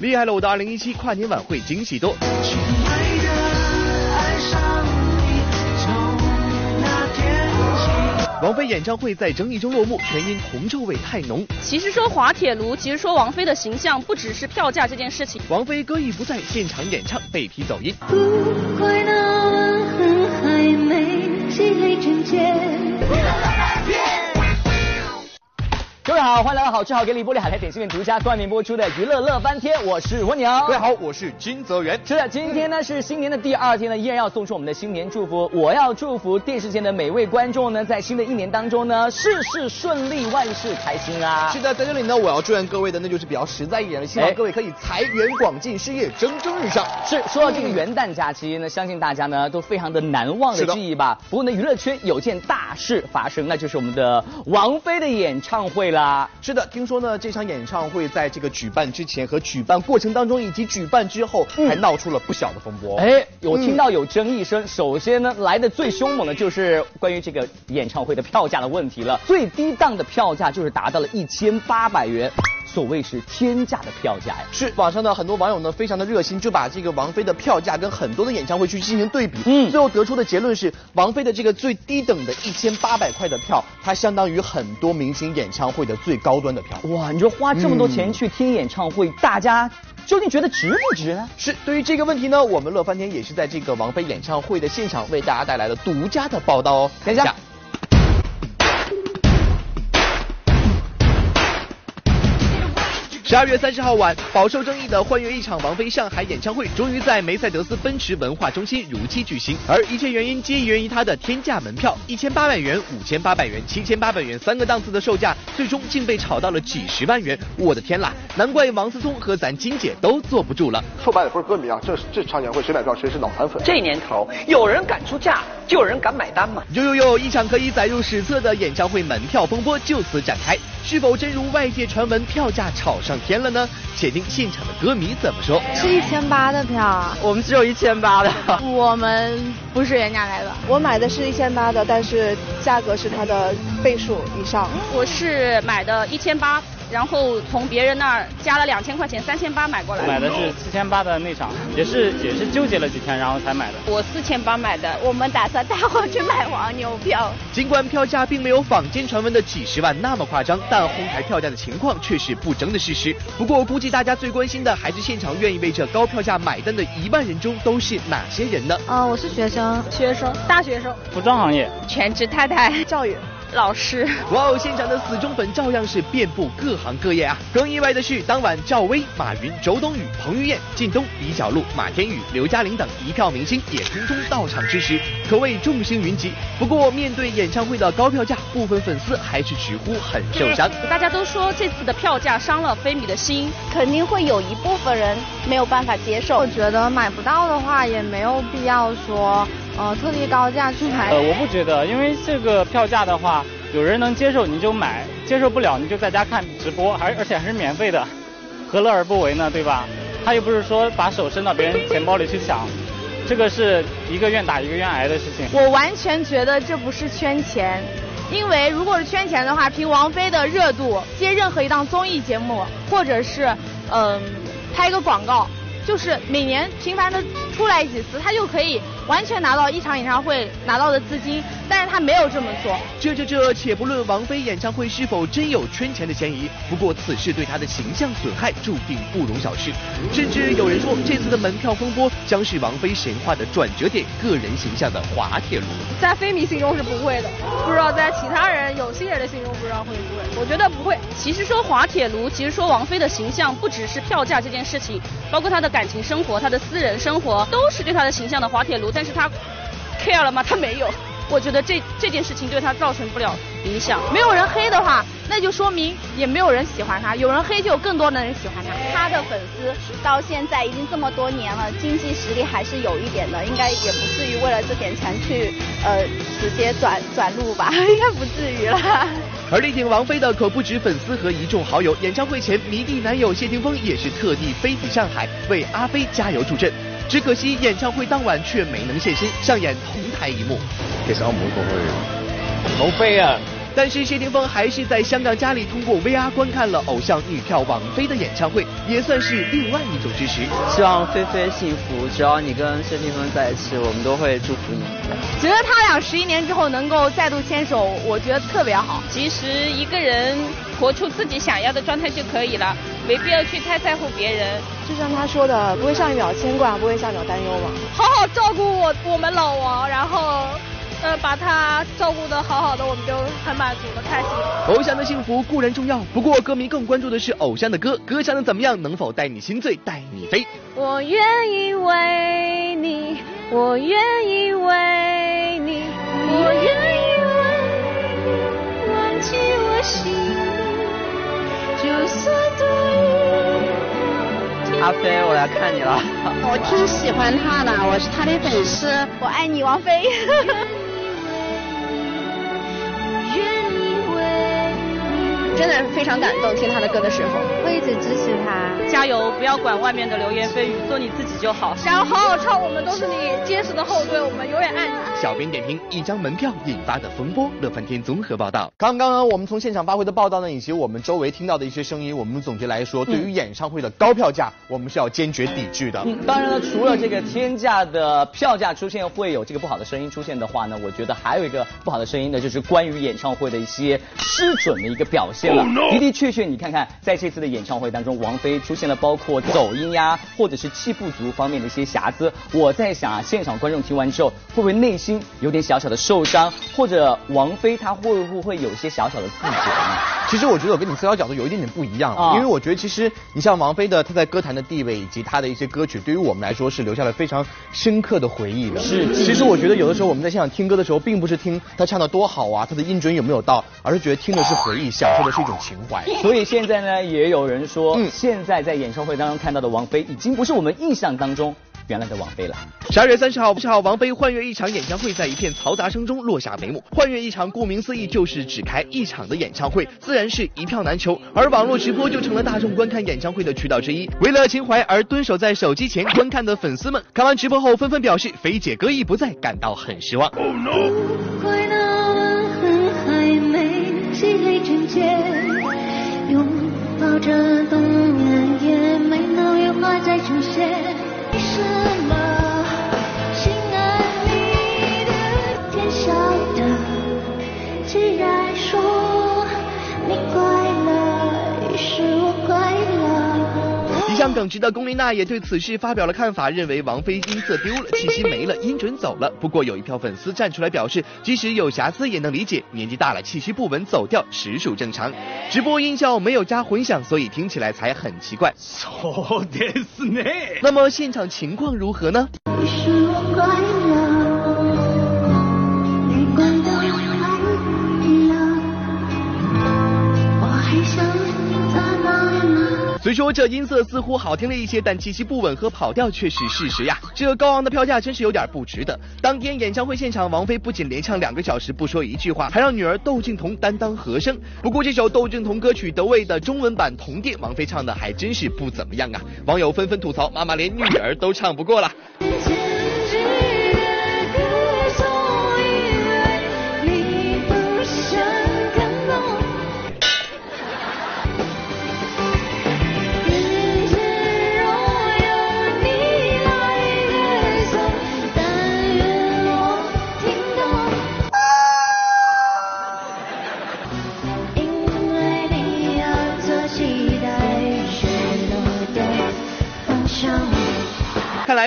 厉害了我的二零一七跨年晚会惊喜多。王菲演唱会在争议中落幕，全因铜臭味太浓。其实说滑铁卢，其实说王菲的形象不只是票价这件事情。王菲歌艺不在，现场演唱被批走音。不怪那吻痕还没积累成茧。各位好，欢迎来到好吃好给力玻璃海苔点心面独家冠名播出的娱乐乐翻天，我是蜗牛。各位好，我是金泽源。是的，今天呢是新年的第二天呢，依然要送出我们的新年祝福。我要祝福电视前的每位观众呢，在新的一年当中呢，事事顺利，万事开心啊！是的，在这里呢，我要祝愿各位的那就是比较实在一点的，希望哎各位可以财源广进，事业蒸蒸日上。是说到这个元旦假期呢，相信大家呢都非常的难忘的记忆吧。不过呢，娱乐圈有件大事发生，那就是我们的王菲的演唱会啦。是的，听说呢，这场演唱会在这个举办之前和举办过程当中，以及举办之后，还闹出了不小的风波。哎，有听到有争议声。首先呢，来的最凶猛的就是关于这个演唱会的票价的问题了。最低档的票价就是达到了一千八百元，所谓是天价的票价呀。是网上呢很多网友呢，非常的热心，就把这个王菲的票价跟很多的演唱会去进行对比。嗯最后得出的结论是，王菲的这个最低等的一千八百块的票，它相当于很多明星演唱会的最高端的票。哇，你说花这么多钱去听演唱会，大家究竟觉得值不值呢？是，对于这个问题呢，我们乐翻天也是在这个王菲演唱会的现场为大家带来了独家的报道哦。等一下。十二月三十号晚，饱受争议的幻乐一场王菲上海演唱会，终于在梅赛德斯奔驰文化中心如期举行。而一切原因皆源于它的天价门票，一千八百元、五千八百元、七千八百元三个档次的售价，最终竟被炒到了几十万元。我的天啦！难怪王思聪和咱金姐都坐不住了。说白了不是歌迷啊，这这场演唱会谁买票谁是脑残粉。这年头，有人敢出价，就有人敢买单吗。呦呦呦！一场可以载入史册的演唱会门票风波就此展开，是否真如外界传闻票价炒上天了呢？且听现场的歌迷怎么说。是一千八的票啊，我们只有一千八的。我们不是原价来的。我买的是一千八的，但是价格是它的倍数以上。我是买的一千八，然后从别人那儿加了两千块钱，三千八买过来买的是四千八的那场，也是也是纠结了几天，然后才买的。我四千八买的，我们打算带货去买黄牛票。尽管票价并没有坊间传闻的几十万那么夸张，但哄抬票价的情况却是不争的事实。不过，估计大家最关心的还是现场愿意为这高票价买单的一万人中都是哪些人呢？呃，我是学生，学生、大学生、服装行业，全职太太、教育。老师。哇哦，现场的死忠粉照样是遍布各行各业啊！更意外的是，当晚赵薇、马云、周冬雨、彭于晏、靳东、李小璐、马天宇、刘嘉玲等一票明星也通通到场支持，可谓众星云集。不过，面对演唱会的高票价，部分粉丝还是直呼很受伤。大家都说这次的票价伤了菲米的心，肯定会有一部分人没有办法接受。我觉得买不到的话，也没有必要说呃特地高价去买。呃，我不觉得，因为这个票价的话，有人能接受你就买，接受不了你就在家看直播，还而且还是免费的，何乐而不为呢？对吧？他又不是说把手伸到别人钱包里去抢，这个是一个愿打一个愿挨的事情。我完全觉得这不是圈钱，因为如果是圈钱的话，凭王菲的热度接任何一档综艺节目，或者是嗯、拍一个广告，就是每年频繁的出来几次，他就可以完全拿到一场演唱会拿到的资金，但是他没有这么做。这这这，且不论王菲演唱会是否真有圈钱的嫌疑，不过此事对她的形象损害注定不容小视。甚至有人说，这次的门票风波将是王菲神话的转折点，个人形象的滑铁卢。在菲迷心中是不会的，不知道在其他人有心人的心中不知道会不会。我觉得不会。其实说滑铁卢，其实说王菲的形象不只是票价这件事情，包括她的感情生活、她的私人生活，都是对他的形象的滑铁卢。但是他 care 了吗？他没有。我觉得这这件事情对他造成不了影响。没有人黑的话，那就说明也没有人喜欢他；有人黑，就有更多的人喜欢他。他的粉丝到现在已经这么多年了，经济实力还是有一点的，应该也不至于为了这点钱去呃直接转转路吧，应该不至于了。而力挺王菲的可不止粉丝和一众好友，演唱会前迷弟男友谢霆锋也是特地飞抵上海为阿飞加油助阵。只可惜演唱会当晚却没能现身，上演同台一幕。其實我冇過去。冇飛啊！但是谢霆锋还是在香港家里通过 VR 观看了偶像女票王菲的演唱会，也算是另外一种支持。希望菲菲幸福，只要你跟谢霆锋在一起，我们都会祝福你。觉得他俩十一年之后能够再度牵手，我觉得特别好。其实一个人活出自己想要的状态就可以了，没必要去太在乎别人。就像他说的，不会上一秒牵挂，不会下一秒担忧嘛。好好照顾我我们老王，然后。呃，把他照顾的好好的，我们就很满足了，开心。偶像的幸福固然重要，不过歌迷更关注的是偶像的歌，歌唱的怎么样，能否带你心醉，带你飞。我愿意为你，我愿意为你，我愿意为你忘记我心阿飞，我来看你了。我挺喜欢他的，我是他的粉丝。我爱你，王菲。真的非常感动，听他的歌的时候，会一直支持他，加油！不要管外面的流言蜚语，做你自己就好。想要好好唱，我们都是你坚实的后盾，我们永远爱你。小编点评：一张门票引发的风波。乐翻天综合报道。刚刚呢，我们从现场发回的报道呢，以及我们周围听到的一些声音，我们总结来说，对于演唱会的高票价，我们是要坚决抵制的。嗯，当然了，除了这个天价的票价出现会有这个不好的声音出现的话呢，我觉得还有一个不好的声音呢，就是关于演唱会的一些失准的一个表现了。的的确确，你看看，在这次的演唱会当中，王菲出现了包括走音呀，或者是气不足方面的一些瑕疵。我在想啊，现场观众听完之后，会不会内心有点小小的受伤？或者王菲她会不会有一些小小的自责呢？其实我觉得我跟你思考角度有一点点不一样，啊、因为我觉得其实你像王菲的她在歌坛的地位以及她的一些歌曲，对于我们来说是留下了非常深刻的回忆的。是，其实我觉得有的时候我们在现场听歌的时候，并不是听她唱的多好啊，她的音准有没有到，而是觉得听的是回忆，享受的是一种情怀。所以现在呢，也有人说，嗯，现在在演唱会当中看到的王菲，已经不是我们印象当中。原来的王菲了。十二月三十号，十号，王菲幻乐一场演唱会在一片嘈杂声中落下帷幕。幻乐一场，顾名思义就是只开一场的演唱会，自然是一票难求。而网络直播就成了大众观看演唱会的渠道之一。为了情怀而蹲守在手机前观看的粉丝们，看完直播后纷纷表示，菲姐歌艺不在，感到很失望。抱着冬眠也没能羽化再出现。为什么？乐。一向耿直的龚琳娜也对此事发表了看法，认为王菲音色丢了，气息没了，音准走了。不过有一票粉丝站出来表示，即使有瑕疵也能理解，年纪大了气息不稳走调实属正常。直播音效没有加混响，所以听起来才很奇怪。そうですね。那么现场情况如何呢？ 虽说这音色似乎好听了一些，但气息不稳和跑调却是事实呀。这高昂的票价真是有点不值得。当天演唱会现场，王菲不仅连唱两个小时不说一句话，还让女儿窦靖童担当和声。不过这首窦靖童歌曲《得味》的中文版童电，王菲唱的还真是不怎么样啊。网友纷纷吐槽，妈妈连女儿都唱不过了。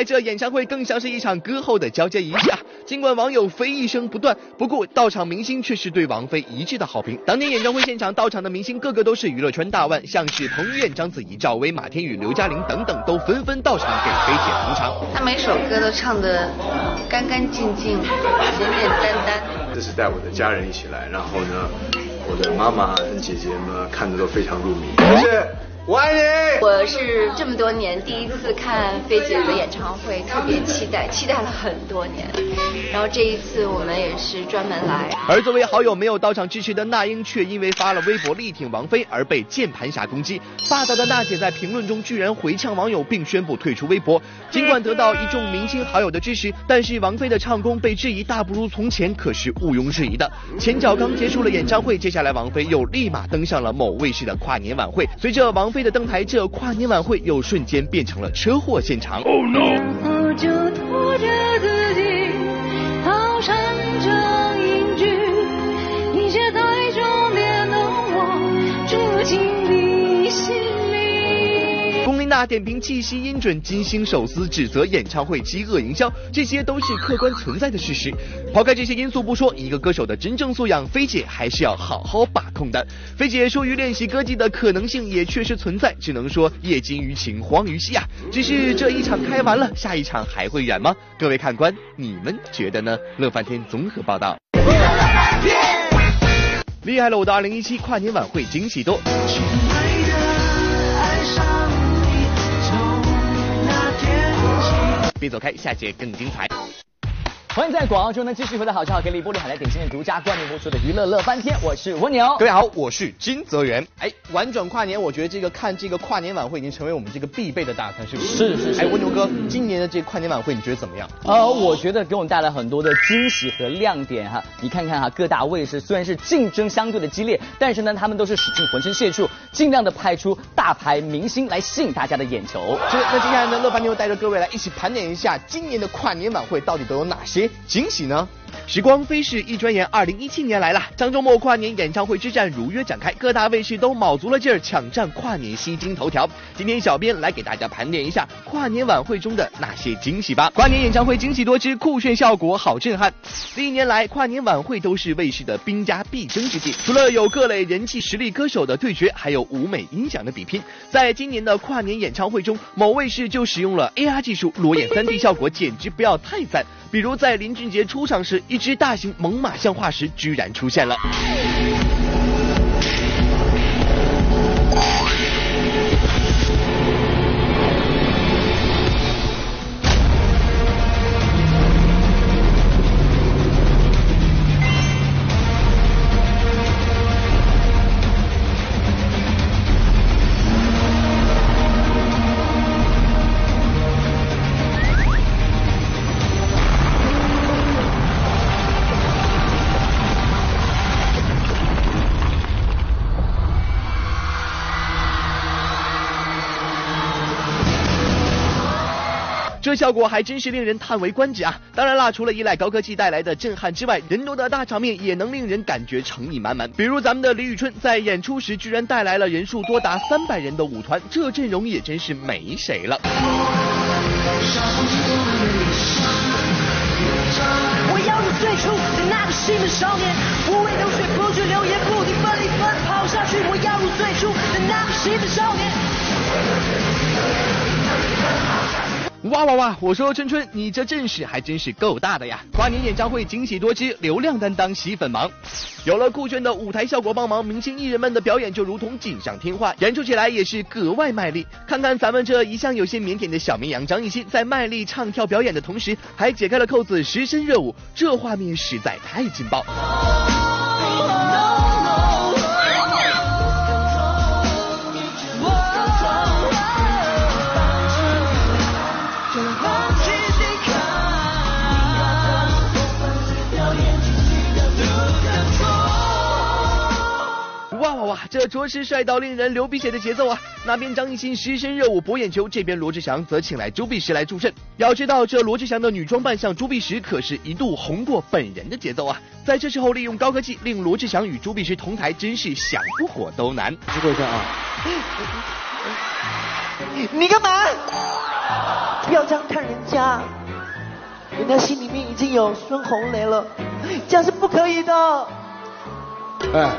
来这演唱会更像是一场歌后的交接仪式啊！尽管网友非议声不断，不过到场明星却是对王菲一致的好评。当年演唱会现场到场的明星个个都是娱乐圈大腕，像是彭于晏、章子怡、赵薇、马天宇、刘嘉玲等等，都纷纷到场给菲姐捧场。她每首歌都唱得干干净净、简简单单。这是带我的家人一起来，然后呢，我的妈妈、姐姐们看的都非常入迷。而且我爱你。我是这么多年第一次看菲姐的演唱会，特别期待，期待了很多年。然后这一次我们也是专门来。而作为好友没有到场支持的那英，却因为发了微博力挺王菲而被键盘侠攻击。霸道的娜姐在评论中居然回呛网友，并宣布退出微博。尽管得到一众明星好友的支持，但是王菲的唱功被质疑大不如从前，可是毋庸置疑的。前脚刚结束了演唱会，接下来王菲又立马登上了某卫视的跨年晚会。随着王菲的登台，这跨年晚会又瞬间变成了车祸现场。Oh no！然后就拖着自己里。龚琳娜点评气息音准，金星手撕指责演唱会饥饿营销，这些都是客观存在的事实。抛开这些因素不说，一个歌手的真正素养，菲姐还是要好好把控的。菲姐疏于练习歌技的可能性也确实存在，只能说业精于勤，荒于嬉啊。只是这一场开完了，下一场还会远吗？各位看官，你们觉得呢？乐翻天综合报道。厉害了，我的二零一七跨年晚会惊喜多。别走开，下节更精彩。欢迎在广告中呢继续回到好笑给力玻璃海来点心的独家冠名播出的娱乐乐翻天，我是蜗牛。各位好，我是金泽源。哎，玩转跨年，我觉得这个看这个跨年晚会已经成为我们这个必备的大餐，是不是？是是是哎，蜗牛哥，今年的这个跨年晚会你觉得怎么样？呃，我觉得给我们带来很多的惊喜和亮点哈。你看看哈，各大卫视虽然是竞争相对的激烈，但是呢，他们都是使尽浑身解数，尽量的派出大牌明星来吸引大家的眼球。是，那接下来呢，乐翻天又带着各位来一起盘点一下今年的跨年晚会到底都有哪些惊喜呢？时光飞逝，一转眼，二零一七年来了。张周末跨年演唱会之战如约展开，各大卫视都卯足了劲儿抢占跨年吸金头条。今天小编来给大家盘点一下跨年晚会中的那些惊喜吧。跨年演唱会惊喜多之酷炫效果好震撼。历年来，跨年晚会都是卫视的兵家必争之地，除了有各类人气实力歌手的对决，还有舞美音响的比拼。在今年的跨年演唱会中，某卫视就使用了 AR 技术，裸眼 3D 效果简直不要太赞。比如在林俊杰出场时，一只大型猛犸象化石居然出现了。这效果还真是令人叹为观止啊！当然啦，除了依赖高科技带来的震撼之外，人多的大场面也能令人感觉诚意满满。比如咱们的李宇春在演出时，居然带来了人数多达三百人的舞团，这阵容也真是没谁了。我要如最初的那个西门少年，不畏流水，不惧流言，不停奋力奔跑下去。我要如最初的那个西门少年。哇哇哇！我说春春，你这阵势还真是够大的呀！跨年演唱会惊喜多姿，流量担当吸粉忙。有了酷炫的舞台效果帮忙，明星艺人们的表演就如同锦上添花，演出起来也是格外卖力。看看咱们这一向有些腼腆的小绵羊张艺兴，在卖力唱跳表演的同时，还解开了扣子，实身热舞，这画面实在太劲爆。哇！这着实帅到令人流鼻血的节奏啊！那边张艺兴湿身热舞博眼球，这边罗志祥则请来朱碧石来助阵。要知道，这罗志祥的女装扮相朱碧石可是一度红过本人的节奏啊！在这时候利用高科技令罗志祥与朱碧石同台，真是想不火都难。知道一下啊！你干嘛？不要这样看人家，人家心里面已经有孙红雷了，这样是不可以的。哎，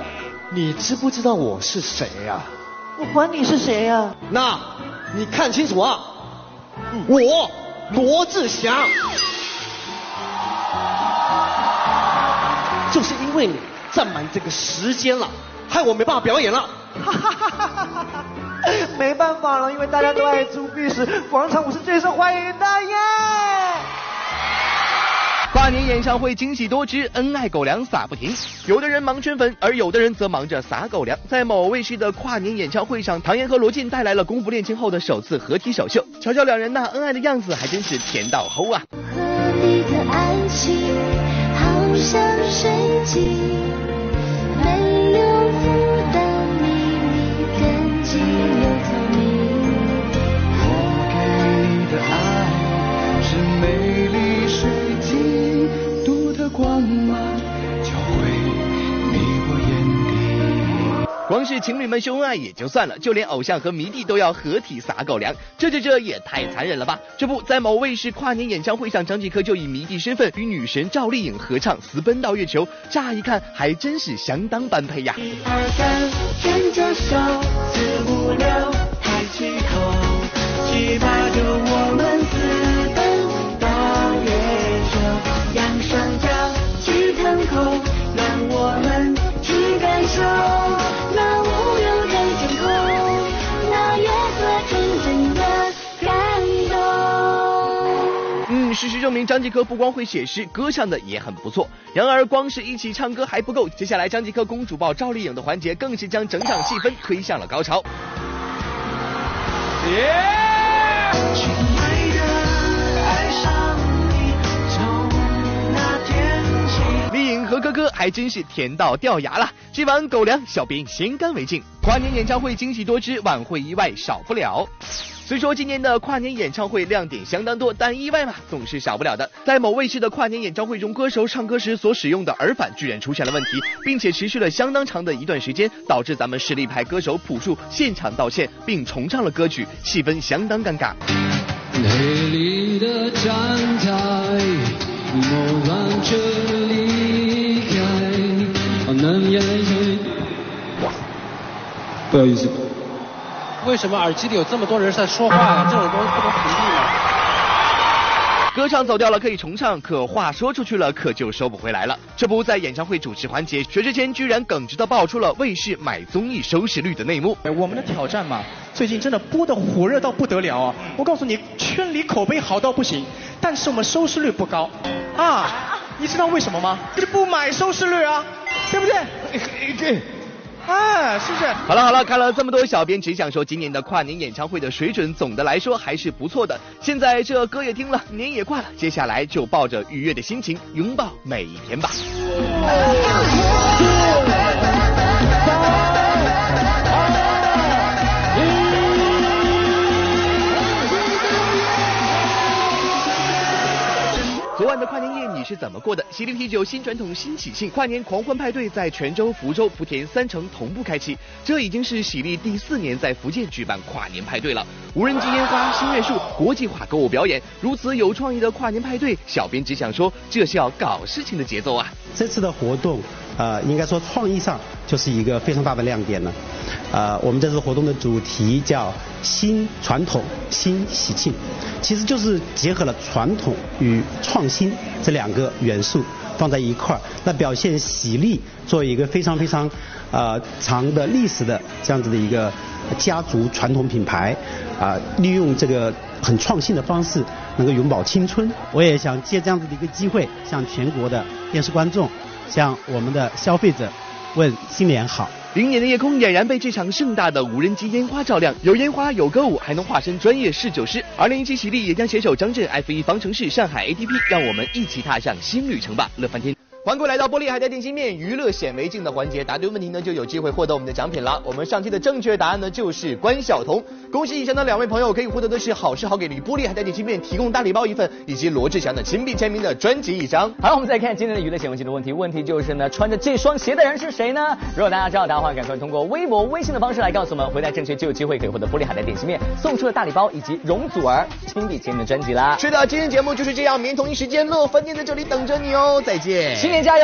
你知不知道我是谁呀、我管你是谁呀、那，你看清楚啊！我罗志祥，就是因为你占满这个时间了，害我没办法表演了。哈哈哈哈哈哈！没办法了，因为大家都爱朱碧石，广场舞是最受欢迎的耶。跨年演唱会惊喜多支，恩爱狗粮撒不停。有的人忙圈粉，而有的人则忙着撒狗粮。在某卫视的跨年演唱会上，唐嫣和罗晋带来了功夫恋情后的首次合体首秀。瞧瞧两人那恩爱的样子，还真是甜到齁啊！和你的爱情好像水晶，情侣们秀恩爱也就算了，就连偶像和迷弟都要合体撒狗粮，这这这也太残忍了吧！这不在某卫视跨年演唱会上，张继科就以迷弟身份与女神赵丽颖合唱《私奔到月球》，乍一看还真是相当般配呀。一二三，牵着手，四五六，抬起头，七八九，我张继科不光会写诗，歌唱的也很不错。然而，光是一起唱歌还不够，接下来张继科公主抱赵丽颖的环节，更是将整场气氛推向了高潮。亲爱的，爱上你，从那天起。丽颖和哥哥还真是甜到掉牙了。这碗狗粮，小编先干为敬。跨年演唱会惊喜多支，晚会意外少不了。虽说今年的跨年演唱会亮点相当多，但意外嘛总是少不了的。在某卫视的跨年演唱会中，歌手唱歌时所使用的耳返居然出现了问题，并且持续了相当长的一段时间，导致咱们实力派歌手朴树现场道歉，并重唱了歌曲，气氛相当尴尬。美丽的站台，我望着离开，能眼泪。不好意思。为什么耳机里有这么多人在说话呀、这种东西不能屏蔽吗？歌唱走掉了可以重唱，可话说出去了可就收不回来了。这不在演唱会主持环节，薛之谦居然耿直的爆出了卫视买综艺收视率的内幕。我们的挑战嘛，最近真的播的火热到不得了啊！我告诉你，圈里口碑好到不行，但是我们收视率不高啊！你知道为什么吗？就是不买收视率啊，对不对？对。哎，是不是？好了好了，看了这么多，小编只想说，今年的跨年演唱会的水准总的来说还是不错的。现在这歌也听了，年也挂了，接下来就抱着愉悦的心情拥抱每一天吧。是怎么过的？喜力啤酒新传统新喜庆，跨年狂欢派对在泉州、福州、莆田三城同步开启，这已经是喜力第四年在福建举办跨年派对了。无人机烟花、新月树、国际化歌舞表演，如此有创意的跨年派对，小编只想说，这是要搞事情的节奏啊！这次的活动，呃，应该说创意上就是一个非常大的亮点了。呃，我们这次活动的主题叫“新传统新喜庆”，其实就是结合了传统与创新这两个元素放在一块儿，那表现喜力作为一个非常非常呃长的历史的这样子的一个家族传统品牌，啊、利用这个很创新的方式，能够永葆青春。我也想借这样子的一个机会，向全国的电视观众，向我们的消费者问新年好。明年的夜空俨然被这场盛大的无人机烟花照亮，有烟花，有歌舞，还能化身专业侍酒师。二零一七喜力也将携手张震、F 一方程式、上海 ATP，让我们一起踏上新旅程吧，乐翻天！欢迎来到玻璃海苔点心面娱乐显微镜的环节，答对问题呢就有机会获得我们的奖品了。我们上期的正确答案呢就是关晓彤，恭喜以上的两位朋友可以获得的是好事好给力玻璃海苔点心面提供大礼包一份，以及罗志祥的亲笔签名的专辑一张。好，我们再看今天的娱乐显微镜的问题，问题就是呢，穿着这双鞋的人是谁呢？如果大家知道答案的话，赶快通过微博、微信的方式来告诉我们，回答正确就有机会可以获得玻璃海苔点心面送出的大礼包以及容祖儿亲笔签名的专辑啦。是的，今天节目就是这样，明天同一时间乐翻天在这里等着你哦，再见，新年加油！